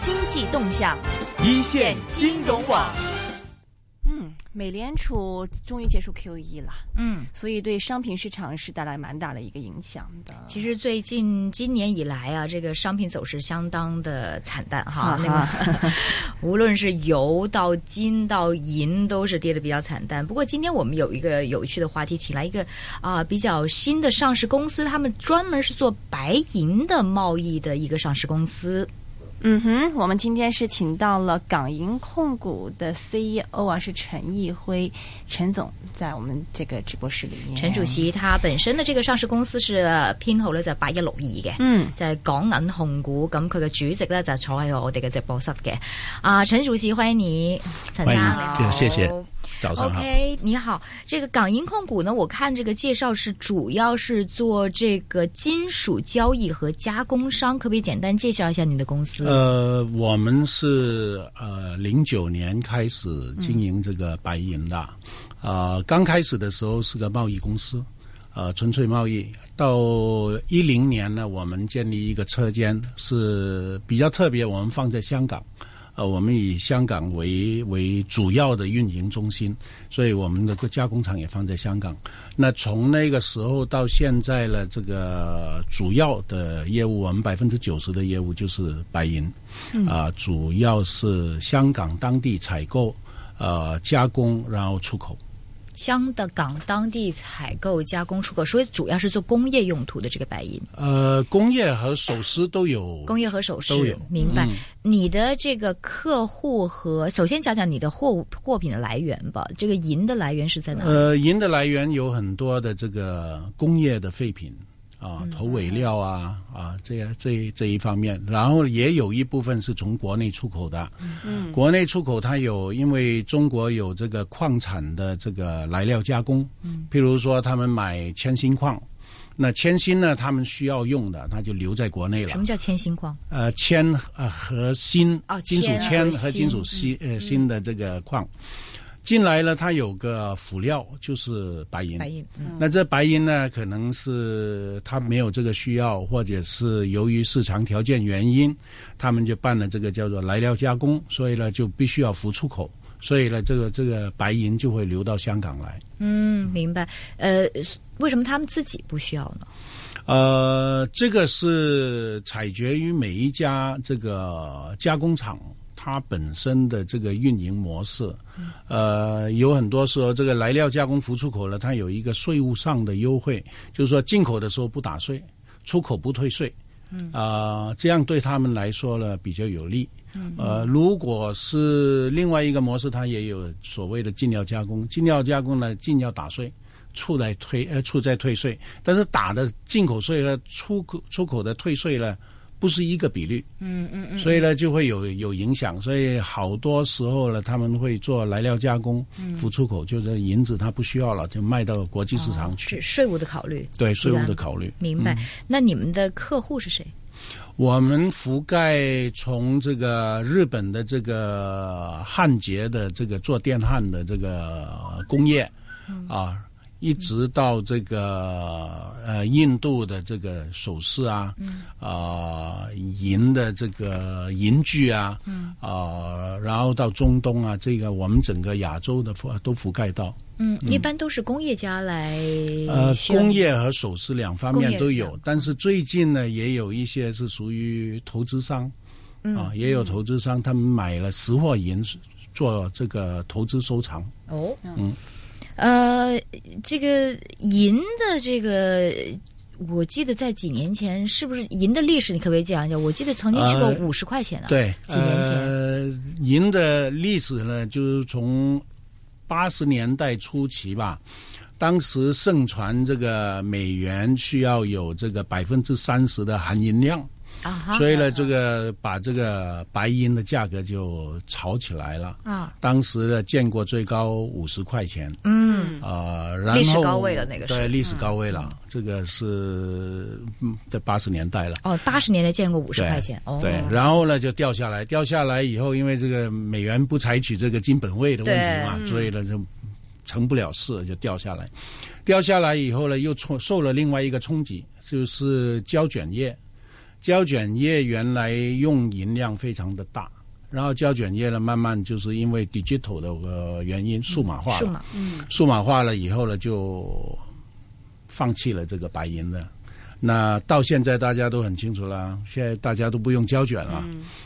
经济动向，一线金融网。嗯，美联储终于结束 QE 了，嗯，所以对商品市场是带来蛮大的一个影响的。其实最近今年以来啊，这个商品走势相当的惨淡哈。那个 无论是油到金到银，都是跌的比较惨淡。不过今天我们有一个有趣的话题，请来一个啊、比较新的上市公司，他们专门是做白银的贸易的一个上市公司。嗯哼，我们今天是请到了港银控股的 CEO 啊，是陈毅辉陈总，在我们这个直播室里面。陳主席他本身的這個上市公司是編號呢就八一六二嘅，嗯，就係港銀控股。咁佢嘅主席咧就坐喺我哋嘅直播室嘅。啊，陳主席歡迎你，陳生你好，謝謝早上好。OK，你好。这个港银控股呢，我看这个介绍是主要是做这个金属交易和加工商，可不可以简单介绍一下你的公司？呃，我们是呃零九年开始经营这个白银的，呃，刚开始的时候是个贸易公司，呃，纯粹贸易。到一零年呢，我们建立一个车间，是比较特别，我们放在香港。呃，我们以香港为为主要的运营中心，所以我们的加工厂也放在香港。那从那个时候到现在呢，这个主要的业务，我们百分之九十的业务就是白银，啊、主要是香港当地采购、呃加工，然后出口。香的港当地采购加工出口，所以主要是做工业用途的这个白银。呃，工业和首饰都有。工业和首饰都有，明白。嗯你的这个客户和首先讲讲你的货货品的来源吧。这个银的来源是在哪里？呃，银的来源有很多的这个工业的废品啊，头尾料啊啊，这样这这一方面，然后也有一部分是从国内出口的。嗯，国内出口它有，因为中国有这个矿产的这个来料加工，嗯，譬如说他们买铅锌矿。那铅锌呢？他们需要用的，那就留在国内了什。么叫铅锌矿？呃，铅呃和锌哦，金属铅和金属锌呃锌的这个矿进来了，它有个辅料就是白银。白银。嗯那这白银呢，可能是它没有这个需要，或者是由于市场条件原因，他们就办了这个叫做来料加工，所以呢就必须要浮出口，所以呢这个这个白银就会流到香港来。嗯，明白。呃，为什么他们自己不需要呢？呃，这个是采决于每一家这个加工厂它本身的这个运营模式。呃，有很多时候这个来料加工服出口呢，它有一个税务上的优惠，就是说进口的时候不打税，出口不退税。嗯啊、这样对他们来说呢比较有利。呃，如果是另外一个模式，它也有所谓的进料加工，进料加工呢，进要打税，出来退呃出在退税，但是打的进口税和出口出口的退税呢，不是一个比率，嗯嗯嗯。所以呢就会有有影响，所以好多时候呢他们会做来料加工，浮出口就是银子它不需要了，就卖到国际市场去，是税务的考虑。对税务的考虑。明白。那你们的客户是谁？我们覆盖从这个日本的这个焊接的这个做电焊的这个工业，啊，一直到这个呃印度的这个首饰啊，啊银的这个银具啊，啊，然后到中东啊，这个我们整个亚洲的覆都覆盖到。嗯，一般都是工业家来呃，工业和首饰两方面都有，但是最近呢，也有一些是属于投资商，嗯。啊，也有投资商他们买了实货银做这个投资收藏。哦，嗯，呃，这个银的这个，我记得在几年前，是不是银的历史？你可不可以讲一讲？我记得曾经去过呃五十块钱啊，对，几年前呃，银的历史呢，就是从八十年代初期吧。当时盛传这个美元需要有这个百分之三十的含银量，啊，所以呢，这个把这个白银的价格就炒起来了。啊，当时的，见过最高五十块钱，嗯，呃，然后历史高位了那个是对历史高位了，这个是嗯在八十年代了。哦，八十年代见过五十块钱，哦，对，然后呢就掉下来，掉下来以后，因为这个美元不采取这个金本位的问题嘛，所以呢就成不了事，就掉下来。掉下来以后呢，又冲受了另外一个冲击，就是胶卷业。胶卷业原来用银量非常的大，然后胶卷业呢，慢慢就是因为 digital 的呃原因，数码化了，数码，数码化了以后呢，就放弃了这个白银的。那到现在大家都很清楚了，现在大家都不用胶卷了，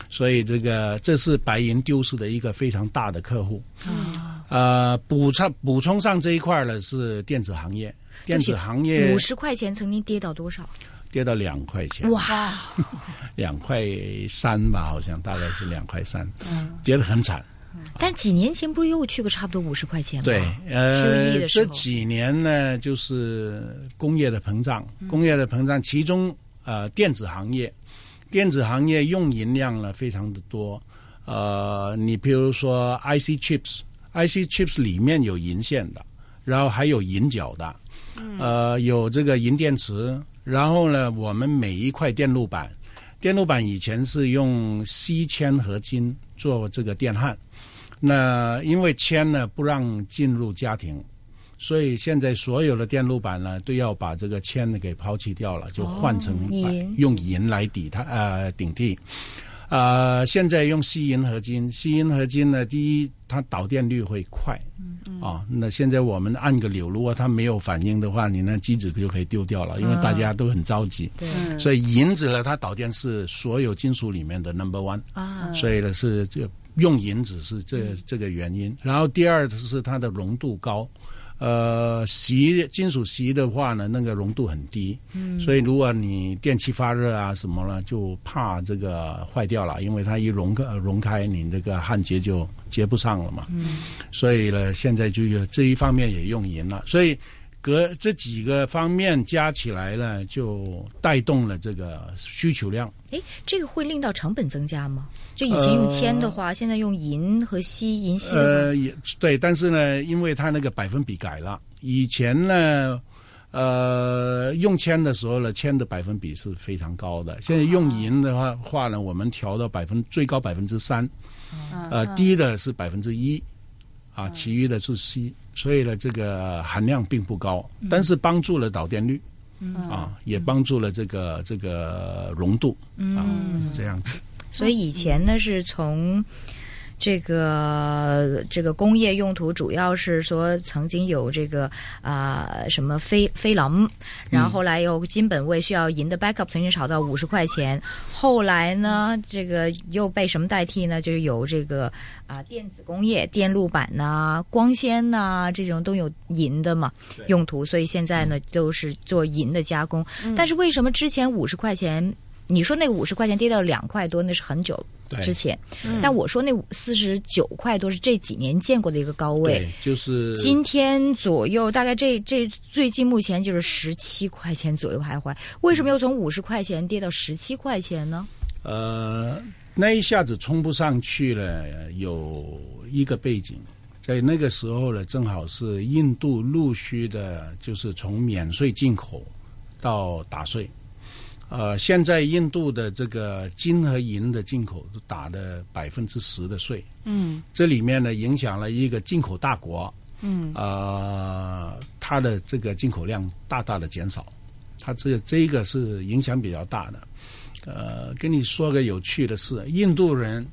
所以这个这是白银丢失的一个非常大的客户。啊呃，补充补充上这一块呢是电子行业，电子行业五十块钱曾经跌到多少？跌到两块钱，哇，两块三吧，好像大概是两块三，跌得很惨。但几年前不是又去个差不多五十块钱吗？对，呃，这几年呢，就是工业的膨胀，工业的膨胀，其中呃电子行业，电子行业用银量呢非常的多，呃，你比如说 IC chips，IC chips 里面有银线的，然后还有银角的，呃，有这个银电池，然后呢，我们每一块电路板，电路板以前是用锡铅合金做这个电焊。那因为铅呢不让进入家庭，所以现在所有的电路板呢都要把这个铅呢给抛弃掉了，就换成用银来抵它呃顶替。呃，现在用锡银合金，锡银合金呢，第一它导电率会快，啊，那现在我们按个钮，如果它没有反应的话，你那机子就可以丢掉了，因为大家都很着急。对所以银子呢，它导电是所有金属里面的 number one。啊，所以呢是这用银子是这这个原因。然后第二是它的浓度高，呃，锡金属锡的话呢，那个浓度很低，嗯，所以如果你电器发热啊什么了，就怕这个坏掉了，因为它一融开融开，你这个焊接就接不上了嘛，嗯，所以呢，现在就有这一方面也用银了，所以。隔这几个方面加起来呢，就带动了这个需求量。哎，这个会令到成本增加吗？就以前用铅的话，现在用银和锡、银锡呃，也对，但是呢，因为它那个百分比改了，以前呢，呃，用铅的时候呢，铅的百分比是非常高的。现在用银的话话呢，我们调到百分最高百分之三，呃，低的是百分之一，啊，其余的是锡，所以呢，这个含量并不高，但是帮助了导电率。啊，也帮助了这个这个浓度啊，是这样子。所以以前呢是从这个这个工业用途，主要是说曾经有这个啊、什么菲菲林，然后后来又金本位需要银的 backup，曾经炒到五十块钱，后来呢这个又被什么代替呢？就是有这个啊、电子工业、电路板呐、光纤呐、这种都有银的嘛用途，所以现在呢都是做银的加工。但是为什么之前五十块钱？你说那个五十块钱跌到两块多，那是很久之前。但我说那四十九块多是这几年见过的一个高位。对，就是今天左右，大概这这最近目前就是十七块钱左右徘徊。为什么又从五十块钱跌到十七块钱呢？呃，那一下子冲不上去了，有一个背景，在那个时候呢，正好是印度陆续的，就是从免税进口到打税。呃，现在印度的这个金和银的进口都打的百分之十的税，嗯。这里面呢影响了一个进口大国，嗯。呃，它的这个进口量大大的减少，它这个这个是影响比较大的。呃，跟你说个有趣的事，印度人，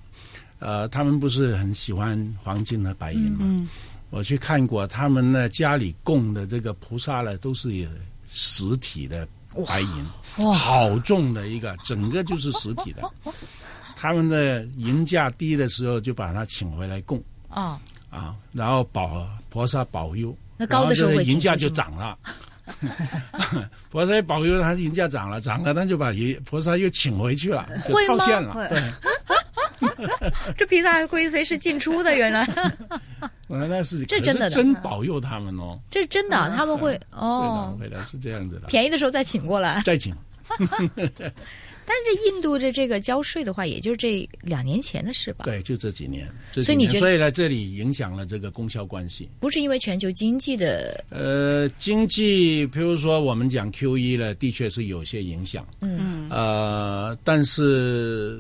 呃，他们不是很喜欢黄金和白银吗？嗯。我去看过，他们呢家里供的这个菩萨呢，都是有实体的白银，哇。好重的一个，整个就是实体的。他们的银价低的时候，就把它请回来供。哦，啊，然后保菩萨保佑，那高的时候银价就涨了。菩萨保佑他银价涨了，涨了，他就把银菩萨又请回去了，就套现了。对，这披萨还可以随时进出的，原来 那那是这真的的真保佑他们哦。这是真的啊，他们会哦，会的，是这样子的。便宜的时候再请过来。再请，但是这印度的这个交税的话，也就是这两年前的事吧？对，就这几年。所以你觉得所以呢，这里影响了这个供销关系。不是因为全球经济的，呃，经济，譬如说我们讲 Q 一呢，的确是有些影响。嗯呃，但是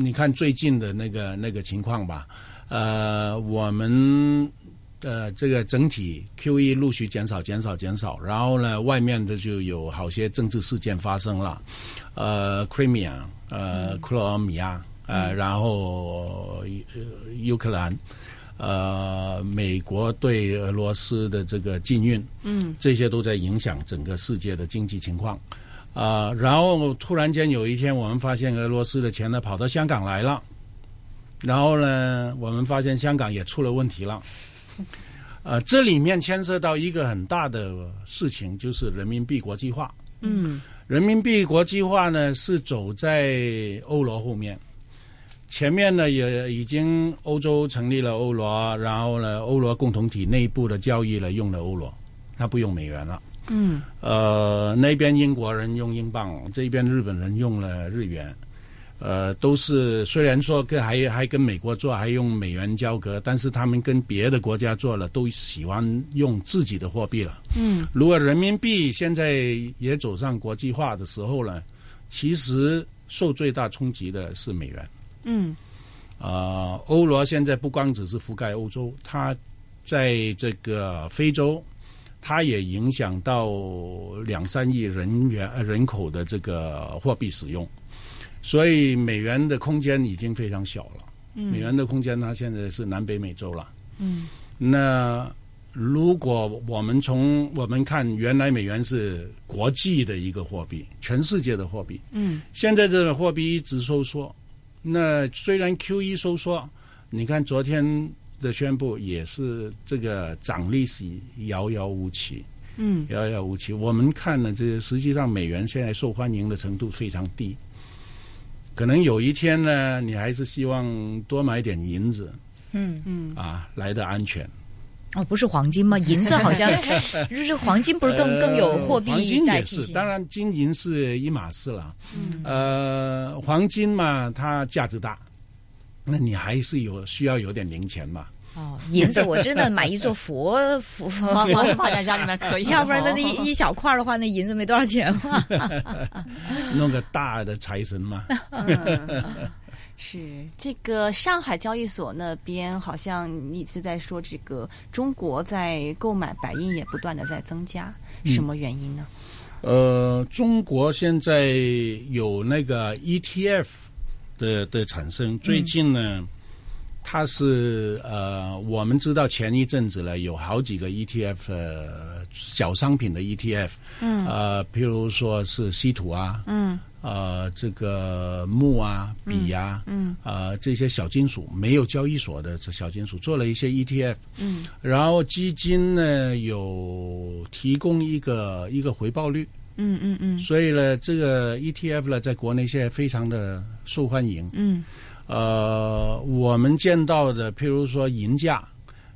你看最近的那个那个情况吧，呃，我们呃，这个整体 QE 陆续减少、减少、减少，然后呢，外面的就有好些政治事件发生了，呃，Crimea，呃，克罗埃米亚，呃，然后乌克兰，呃，美国对俄罗斯的这个禁运，嗯，这些都在影响整个世界的经济情况。啊、然后突然间有一天，我们发现俄罗斯的钱呢跑到香港来了，然后呢，我们发现香港也出了问题了。呃，这里面牵涉到一个很大的事情，就是人民币国际化。嗯人民币国际化呢是走在欧罗后面，前面呢也已经欧洲成立了欧罗，然后呢欧罗共同体内部的交易呢用了欧罗，它不用美元了。嗯呃，那边英国人用英镑，这边日本人用了日元，呃，都是虽然说跟还还跟美国做，还用美元交割，但是他们跟别的国家做了，都喜欢用自己的货币了。嗯如果人民币现在也走上国际化的时候呢，其实受最大冲击的是美元。嗯啊，欧罗现在不光只是覆盖欧洲，它在这个非洲，它也影响到两三亿人员呃人口的这个货币使用，所以美元的空间已经非常小了。美元的空间它现在是南北美洲了。嗯那如果我们从我们看，原来美元是国际的一个货币，全世界的货币，嗯现在这个货币一直收缩。那虽然 Q E 收缩，你看昨天的宣布也是这个涨利息遥遥无期，嗯遥遥无期。我们看呢，这实际上美元现在受欢迎的程度非常低。可能有一天呢，你还是希望多买点银子嗯，嗯啊，来的安全。哦，不是黄金吗？银子好像就是黄金，不是更更有货币呃黄金也是？当然金银是一码事了。嗯呃，黄金嘛，它价值大，那你还是有需要有点零钱嘛。哦，银子我真的买一座佛佛 放佛放放在家里面可以，要不然那一一小块的话，那银子没多少钱嘛。弄个大的财神嘛。嗯是这个上海交易所那边，好像你是在说这个中国在购买白银也不断的在增加，什么原因呢？呃，中国现在有那个 ETF 的的产生，最近呢，它是呃，我们知道前一阵子呢，有好几个 ETF 呃小商品的 ETF，嗯。呃，譬如说是稀土啊，嗯。呃，这个木啊、笔啊，嗯。呃，这些小金属没有交易所的这小金属做了一些 ETF，嗯。然后基金呢有提供一个一个回报率，嗯嗯嗯。所以呢，这个 ETF 呢在国内现在非常的受欢迎。嗯。呃，我们见到的，譬如说银价，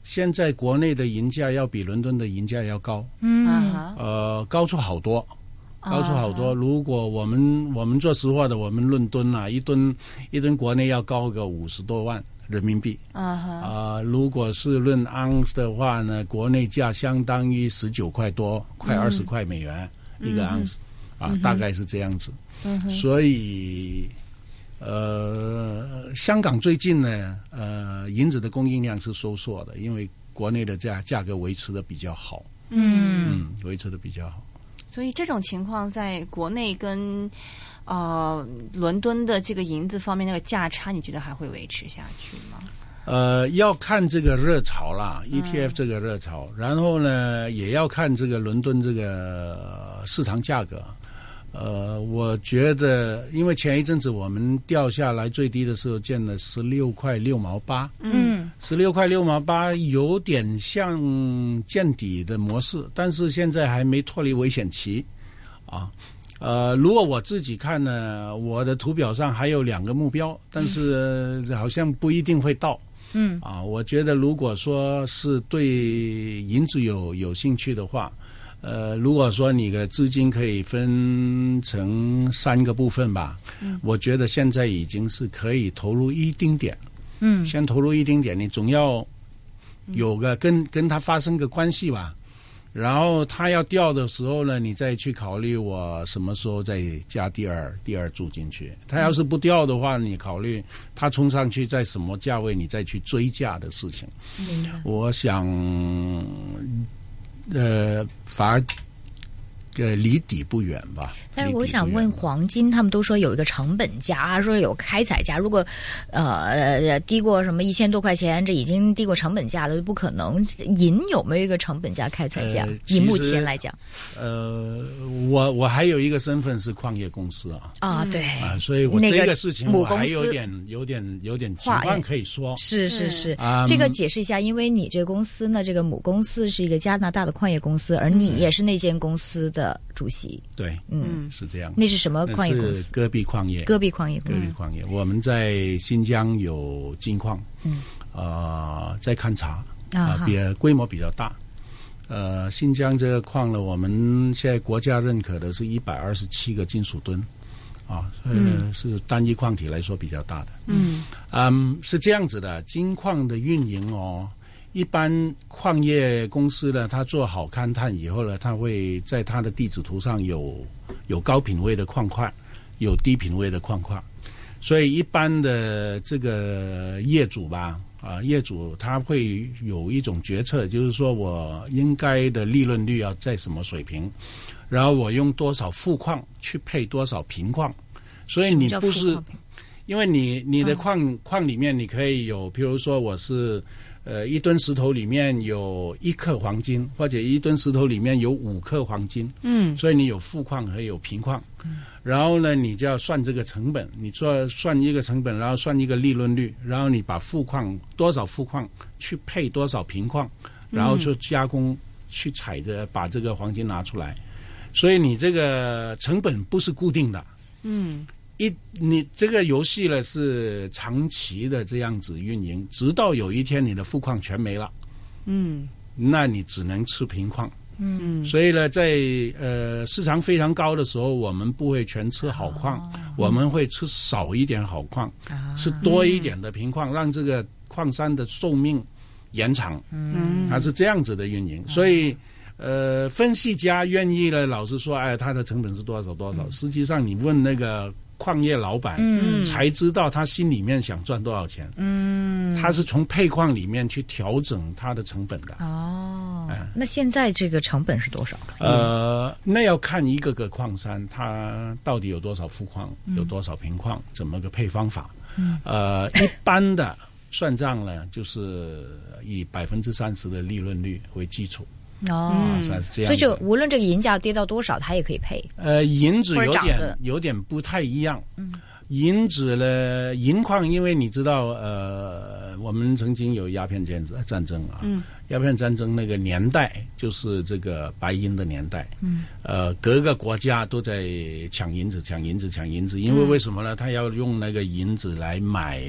现在国内的银价要比伦敦的银价要高，嗯。啊哈，呃，高出好多。高出好多。啊如果我们我们做实话的，我们论吨啊，一吨一吨国内要高个五十多万人民币。啊哈，啊、如果是论盎司的话呢，国内价相当于十九块多，快二十块美元、一个盎司啊，大概是这样子。嗯所以。呃，香港最近呢，呃，银子的供应量是收缩的，因为国内的价价格维持的比较好，嗯，嗯，维持的比较好。所以这种情况在国内跟呃伦敦的这个银子方面那个价差，你觉得还会维持下去吗？呃，要看这个热潮啦，ETF 这个热潮，然后呢，也要看这个伦敦这个呃市场价格。呃，我觉得，因为前一阵子我们掉下来最低的时候见了十六块六毛八，嗯十六块六毛八有点像见底的模式，但是现在还没脱离危险期啊。呃，如果我自己看呢，我的图表上还有两个目标，但是呃好像不一定会到。嗯。啊，我觉得如果说是对银子有有兴趣的话，呃，如果说你的资金可以分成三个部分吧，我觉得现在已经是可以投入一丁点，嗯。先投入一丁点，你总要有个跟跟他发生个关系吧。然后它要掉的时候呢，你再去考虑我什么时候再加第二第二注进去。它要是不掉的话，你考虑它冲上去在什么价位，你再去追价的事情。我想，呃，反而呃离底不远吧。但是我想问，黄金他们都说有一个成本价，说有开采价，如果呃低过什么一千多块钱，这已经低过成本价了，就不可能。银有没有一个成本价开采价？呃以目前来讲呃，我我还有一个身份是矿业公司啊。啊，对，啊，所以我那个这个事情我母公司还有点、有点、有点情话况可以说。是是是，嗯这个解释一下，因为你这个公司呢，这个母公司是一个加拿大的矿业公司，而你也是那间公司的主席，对，嗯，是这样。那是什么矿业公司？是戈壁矿业。戈壁矿业公戈司壁矿业，我们在新疆有金矿，嗯，呃，在勘察啊比规模比较大。呃，新疆这个矿呢，我们现在国家认可的是一百二十七个金属吨，啊，呃，是单一矿体来说比较大的。嗯嗯，是这样子的，金矿的运营哦，一般矿业公司呢，它做好勘探以后呢，它会在它的地址图上有有高品位的矿块，有低品位的矿块，所以一般的这个业主吧，啊，业主他会有一种决策，就是说我应该的利润率要在什么水平，然后我用多少富矿去配多少平矿，所以你不是因为你你的矿、矿里面你可以有，比如说我是呃一吨石头里面有一克黄金，或者一吨石头里面有五克黄金，嗯所以你有富矿和有贫矿。嗯然后呢，你就要算这个成本，你做算一个成本，然后算一个利润率，然后你把富矿多少富矿去配多少贫矿，然后就加工去采着把这个黄金拿出来。所以你这个成本不是固定的，嗯一你这个游戏呢是长期的这样子运营，直到有一天你的富矿全没了，嗯那你只能吃平矿。嗯所以呢，在呃市场非常高的时候，我们不会全吃好矿，我们会吃少一点好矿，啊吃多一点的贫矿，让这个矿山的寿命延长。嗯它是这样子的运营，所以。呃，分析家愿意呢，老实说，哎，它的成本是多少多少。实际上，你问那个矿业老板，嗯才知道他心里面想赚多少钱。嗯他是从配矿里面去调整他的成本的。哦哎，那现在这个成本是多少？呃，那要看一个个矿山，它到底有多少富矿，有多少平矿，怎么个配方法。呃，一般的算账呢，就是以百分之三十的利润率为基础哦，啊，算是这样。所以就无论这个银价跌到多少，它也可以配。呃，银子有点有点不太一样。嗯，银子呢，银矿，因为你知道，呃，我们曾经有鸦片战争战争啊，嗯，鸦片战争那个年代就是这个白银的年代。嗯，呃，各个国家都在抢银子，抢银子，抢银子，因为为什么呢？他要用那个银子来买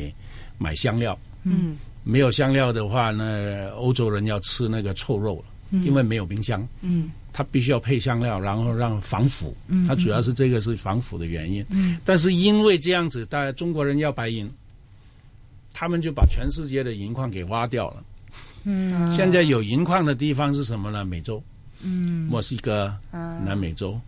买香料。嗯没有香料的话呢，欧洲人要吃那个臭肉了，因为没有冰箱。嗯它必须要配香料，然后让防腐。嗯它主要是这个是防腐的原因。嗯但是因为这样子，大家中国人要白银，他们就把全世界的银矿给挖掉了。嗯现在有银矿的地方是什么呢？美洲、嗯墨西哥、啊南美洲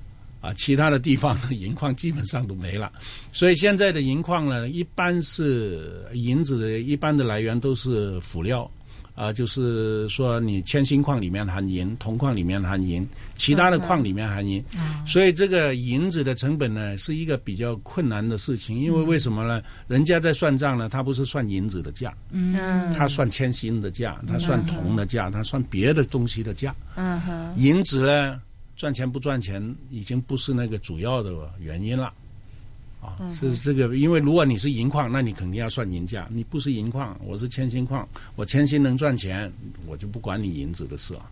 啊，其他的地方的银矿基本上都没了。所以现在的银矿呢，一般是银子的一般的来源都是辅料。啊，就是说你铅锌矿里面含银，铜矿里面含银，其他的矿里面含银，所以这个银子的成本呢是一个比较困难的事情。因为为什么呢？人家在算账呢，他不是算银子的价，嗯他算铅锌的价，他算铜的价，他算别的东西的价。嗯哼银子呢，赚钱不赚钱已经不是那个主要的原因了。啊，是这个，因为如果你是银矿，那你肯定要算银价。你不是银矿，我是铅锌矿，我铅锌能赚钱，我就不管你银子的事啊。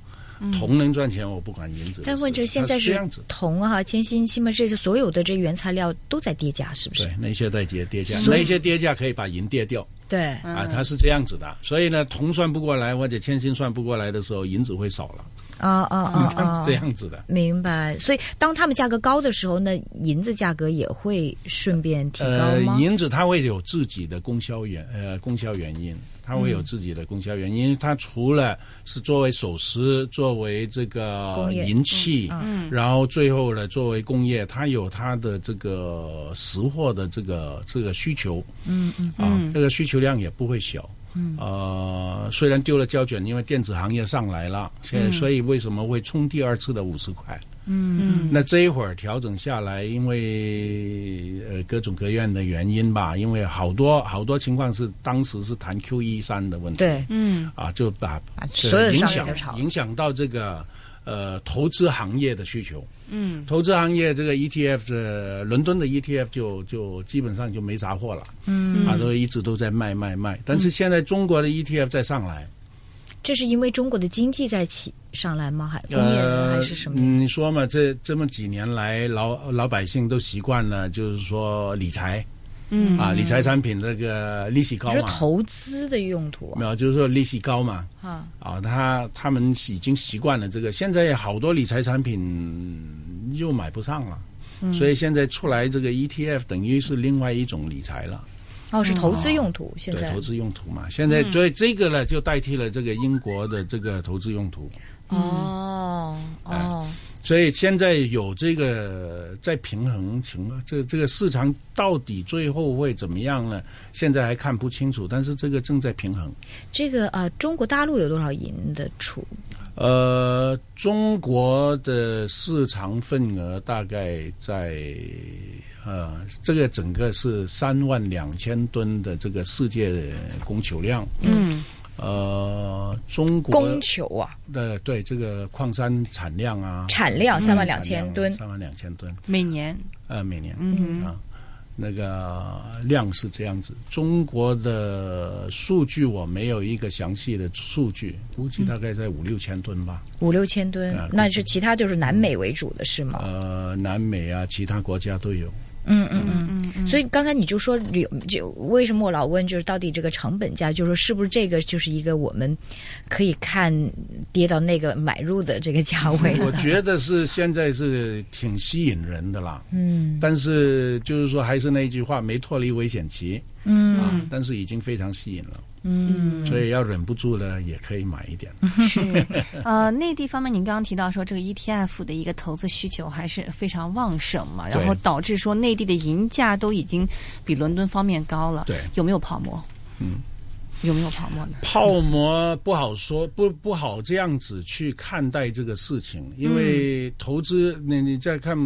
铜能赚钱，我不管银子。但问题现在是这样子，铜啊、铅锌、锌嘛，这些所有的这个原材料都在跌价，是不是对？，那些在跌跌价，那些跌价可以把银跌掉对，啊，它是这样子的。所以呢，铜算不过来或者铅锌算不过来的时候，银子会少了。啊啊啊 啊！这样子的。明白。所以当他们价格高的时候，那银子价格也会顺便提高呃？，银子它会有自己的供销原呃供销原因，它会有自己的供销原因。它除了是作为首饰，作为这个银器，嗯然后最后呢作为工业，它有它的这个实货的这个这个需求。嗯嗯啊嗯，这个需求量也不会小。嗯。呃，虽然丢了胶卷，因为电子行业上来了，现在嗯。所以为什么会冲第二次的五十块？嗯。嗯，那这一会儿调整下来，因为呃各种各样的原因吧，因为好多好多情况是当时是谈 Q 一三的问题，对，嗯。啊，就把所有影响影响到这个呃投资行业的需求。嗯投资行业这个 ETF 的伦敦的 ETF 就就基本上就没啥货了。嗯，啊，都一直都在卖卖卖，但是现在中国的 ETF 在上来，这是因为中国的经济在起上来吗？还工业呃，还是什么？嗯你说嘛，这这么几年来，老老百姓都习惯了，就是说理财嗯啊，理财产品这个利息高你说嘛，投资的用途啊？没有，就是说利息高嘛，啊，啊，他他们已经习惯了这个，现在好多理财产品又买不上了。嗯所以现在出来这个 ETF 等于是另外一种理财了，哦，是投资用途。现对，在投资用途嘛。现在嗯所以这个呢，就代替了这个英国的这个投资用途。哦哦，所以现在有这个在平衡情况，这这个市场到底最后会怎么样呢？现在还看不清楚，但是这个正在平衡。这个呃，中国大陆有多少银的储？呃，中国的市场份额大概在呃，这个整个是三万两千吨的这个世界供求量。嗯呃，中国供求啊，对对这个矿山产量啊，产量三万两千吨。三万两千吨，每年呃，每年。嗯啊，那个量是这样子。中国的数据我没有一个详细的数据，估计大概在五六千吨吧。五六千吨啊，那是其他就是南美为主的是吗？呃，南美啊，其他国家都有。嗯嗯嗯。嗯嗯，所以刚才你就说有就为什么我老问就是到底这个成本价，就是说是不是这个就是一个我们可以看跌到那个买入的这个价位？我觉得是现在是挺吸引人的啦。嗯但是就是说，还是那句话，没脱离危险期嗯啊，但是已经非常吸引了，嗯。所以要忍不住呢，也可以买一点。是。呃，内地方面，您刚刚提到说这个 ETF 的一个投资需求还是非常旺盛嘛，然后导致说内地的银价都已经比伦敦方面高了，对。有没有泡沫？嗯，有没有泡沫呢？泡沫不好说，不不好这样子去看待这个事情，因为投资，你你再看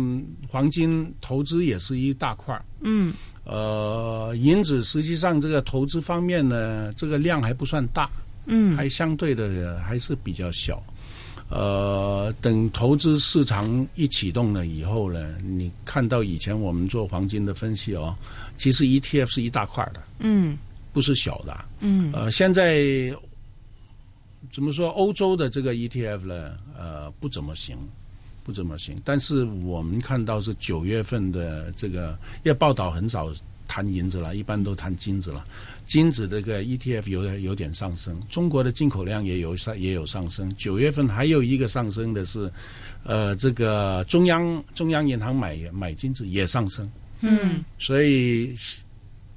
黄金投资也是一大块儿，嗯呃，银子实际上这个投资方面呢，这个量还不算大，嗯还相对的还是比较小。呃，等投资市场一启动了以后呢，你看到以前我们做黄金的分析哦，其实 ETF 是一大块的，嗯不是小的。嗯呃，现在怎么说？欧洲的这个 ETF 呢，呃，不怎么行，不怎么行。但是我们看到是九月份的这个，因为报道很少谈银子了，一般都谈金子了。金子这个 ETF 有点有点上升，中国的进口量也有上也有上升。九月份还有一个上升的是，呃，这个中央中央银行买买金子也上升，嗯所以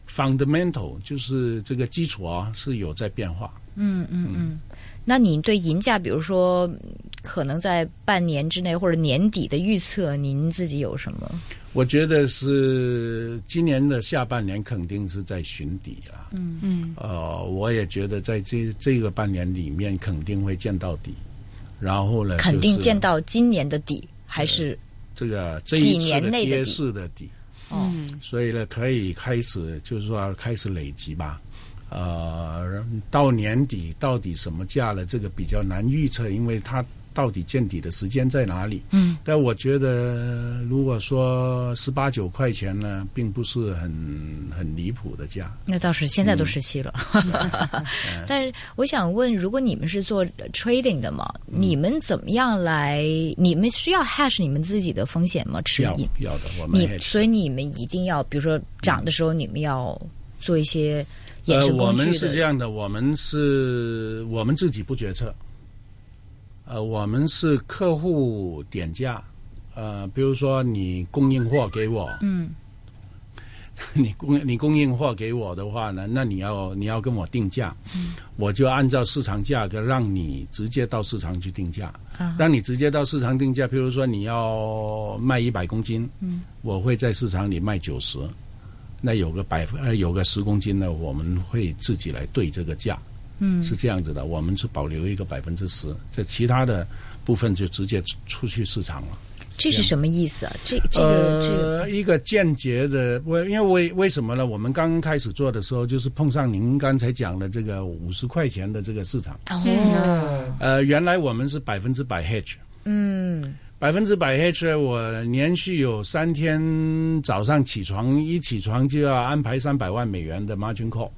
fundamental 就是这个基础啊是有在变化。嗯嗯嗯。那你对银价，比如说嗯可能在半年之内或者年底的预测，您自己有什么？我觉得是今年的下半年肯定是在寻底啊。嗯嗯呃，我也觉得在这这个半年里面肯定会见到底，然后呢，肯定见到今年的底，还是这个这年内的底跌势的底，哦嗯所以呢，可以开始就是说开始累积吧。呃，到年底到底什么价了？这个比较难预测，因为它到底见底的时间在哪里？嗯但我觉得，如果说十八九块钱呢，并不是很很离谱的价。那倒是现在都十七了。但是我想问，如果你们是做 trading 的嘛，你们怎么样来？你们需要 hash 你们自己的风险吗？持要？要的，我们你所以你们一定要，比如说涨的时候，你们要做一些衍呃，生我们。是这样的，我们是我们自己不决策。呃，我们是客户点价，呃，比如说你供应货给我，嗯。你供你供应货给我的话呢，那你要你要跟我定价，我就按照市场价格让你直接到市场去定价，啊。让你直接到市场定价。比如说你要卖一百公斤，嗯，我会在市场里卖九十，那有个百分呃有个十公斤呢，我们会自己来对这个价，嗯是这样子的。我们是保留一个百分之十，这其他的部分就直接出去市场了。这是什么意思啊？这这个这个呃，一个间接的，为因为为为什么呢？我们刚刚开始做的时候，就是碰上您刚才讲的这个五十块钱的这个市场。哦，呃，原来我们是百分之百 hedge，嗯百分之百 hedge，我连续有三天早上起床，一起床就要安排三百万美元的 margin call，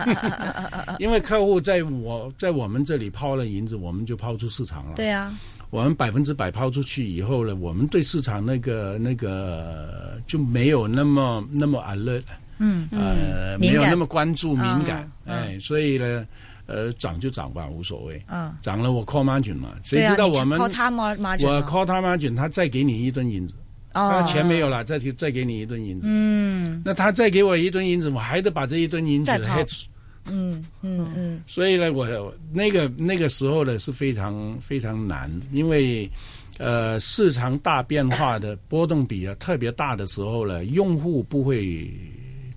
因为客户在我在我们这里抛了银子，我们就抛出市场了。对啊，我们百分之百抛出去以后呢，我们对市场那个那个就没有那么那么 alert，嗯。呃，没有那么关注敏感，嗯。哎，所以呢，呃，涨就涨吧，无所谓，嗯，涨了我 call margin 嘛，谁知道我们、靠他 mar margin 我啊。call 他 margin，他再给你一吨银子，哦。他钱没有了，再给再给你一吨银子，嗯。那他再给我一吨银子，我还得把这一吨银子 hedge。嗯嗯嗯。所以呢，我那个那个时候呢是非常非常难，因为呃市场大变化的波动比啊特别大的时候呢，用户不会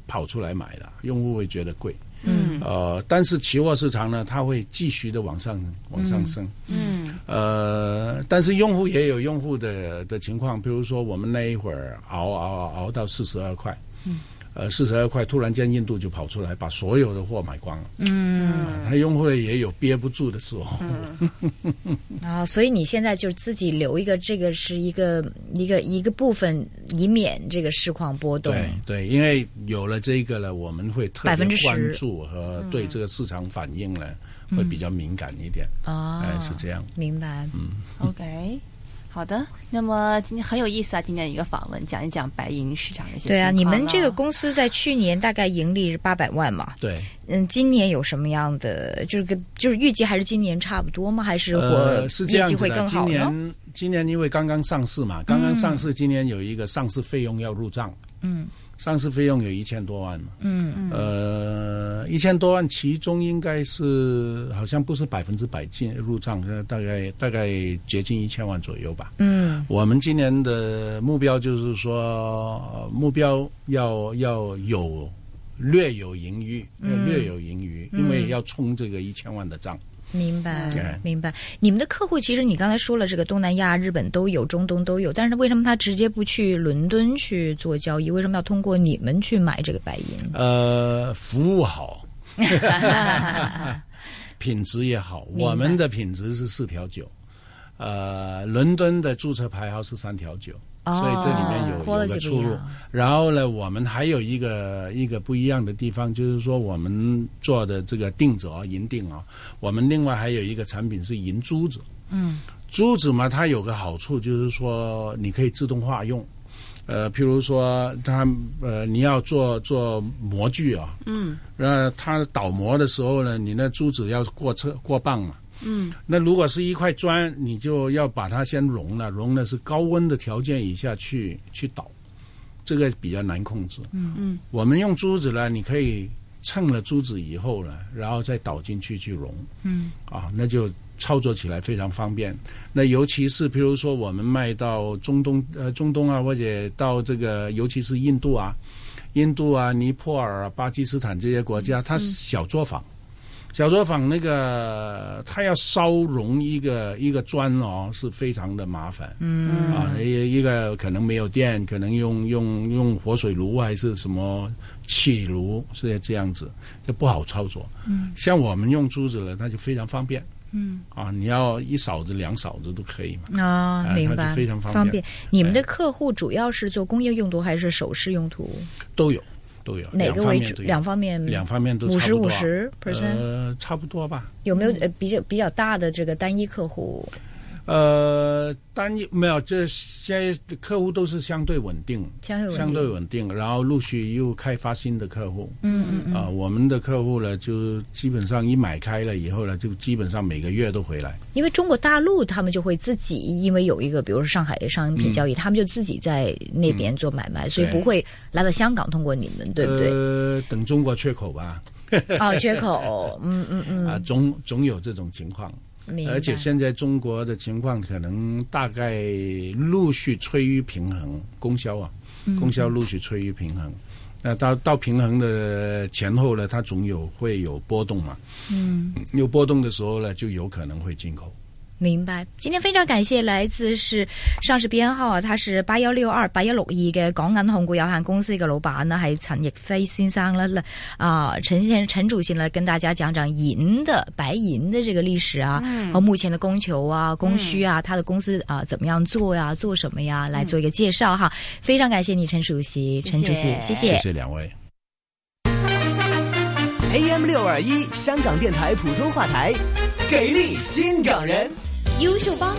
跑出来买的，用户会觉得贵。嗯。呃，但是期货市场呢，它会继续的往上往上升。嗯。呃，但是用户也有用户的的情况，比如说我们那一会儿熬熬熬熬到四十二块，嗯，呃，四十二块突然间印度就跑出来，把所有的货买光了。嗯他用户也有憋不住的时候。啊，所以你现在就是自己留一个，这个是一个一个一个部分，以免这个市况波动。对对，因为有了这个呢，我们会特别关注和对这个市场反应呢，会比较敏感一点。哦，哎，是这样。明白。嗯，OK。好的，那么今天很有意思啊！今天一个访问，讲一讲白银市场的一些对啊，情况了你们这个公司在去年大概盈利是八百万嘛？对，嗯，今年有什么样的？就是跟就是预计还是今年差不多吗？还是或呃，是这业绩会样子的。今更好呢？年今年因为刚刚上市嘛，刚刚上市，今年有一个上市费用要入账，嗯上市费用有一千多万嘛。嗯嗯呃，一千多万，其中应该是好像不是百分之百进入账，呃大概大概接近一千万左右吧。嗯我们今年的目标就是说，呃目标要要有略有盈余，要略有盈余，因为要冲这个一千万的账。明白明白。你们的客户其实你刚才说了，这个东南亚、日本都有，中东都有，但是为什么他直接不去伦敦去做交易？为什么要通过你们去买这个白银？呃，服务好，品质也好，我们的品质是四条九，呃，伦敦的注册牌号是三条九。所以这里面有、有哦 quality 个出入。然后呢，我们还有一个一个不一样的地方，就是说我们做的这个定子啊，银锭啊，我们另外还有一个产品是银珠子。嗯珠子嘛，它有个好处就是说你可以自动化用。呃，譬如说它呃你要做做模具啊，嗯那它倒模的时候呢，你那珠子要过车过磅嘛。嗯那如果是一块砖，你就要把它先熔了，熔的是高温的条件以下去去倒，这个比较难控制。嗯嗯我们用珠子呢，你可以称了珠子以后呢，然后再倒进去去熔嗯啊，那就操作起来非常方便。那尤其是比如说我们卖到中东呃中东啊，或者到这个尤其是印度啊、印度啊、尼泊尔啊、巴基斯坦这些国家，它小作坊。小作坊那个，它要烧熔一个一个砖哦，是非常的麻烦。嗯。啊，一一个可能没有电，可能用用用活水炉还是什么气炉，是这样子，就不好操作。嗯，像我们用珠子了，那就非常方便。嗯。啊，你要一勺子、两勺子都可以嘛。啊，明白，就非常方便。方便。你们的客户主要是做工业用途还是首饰用途？都有，都有，哪个位置？两方面两方面，都五十五十 percent，呃，差不多吧。有没有呃比较比较大的这个单一客户？呃，单一没有，这些客户都是相对稳定，相对稳定然后陆续又开发新的客户。嗯嗯嗯，啊、我们的客户呢，就基本上一买开了以后呢，就基本上每个月都回来。因为中国大陆他们就会自己，因为有一个，比如说上海的商品交易，他们就自己在那边做买卖，所以不会来到香港通过你们，对不对？呃，等中国缺口吧，哦，缺口，嗯嗯嗯，啊，总总有这种情况。而且现在中国的情况可能大概陆续趋于平衡，供销啊，嗯供销陆续趋于平衡。那到到平衡的前后呢，它总有会有波动嘛。嗯，有波动的时候呢，就有可能会进口。明白。今天非常感谢来自是上市编号啊，他是八幺六二八一六二嘅港銀控股有限公司嘅老板呢，係陳奕飛先生啦。啊，陈先陈主席呢，跟大家讲讲银的白银的这个历史啊，和目前的供求啊、供需啊，他的公司啊，怎么样做呀、做什么呀，来做一个介绍哈。非常感谢你，陈主席，陈主席，謝謝謝謝兩位。AM 六二一香港电台普通话台，给力新港人。优秀包。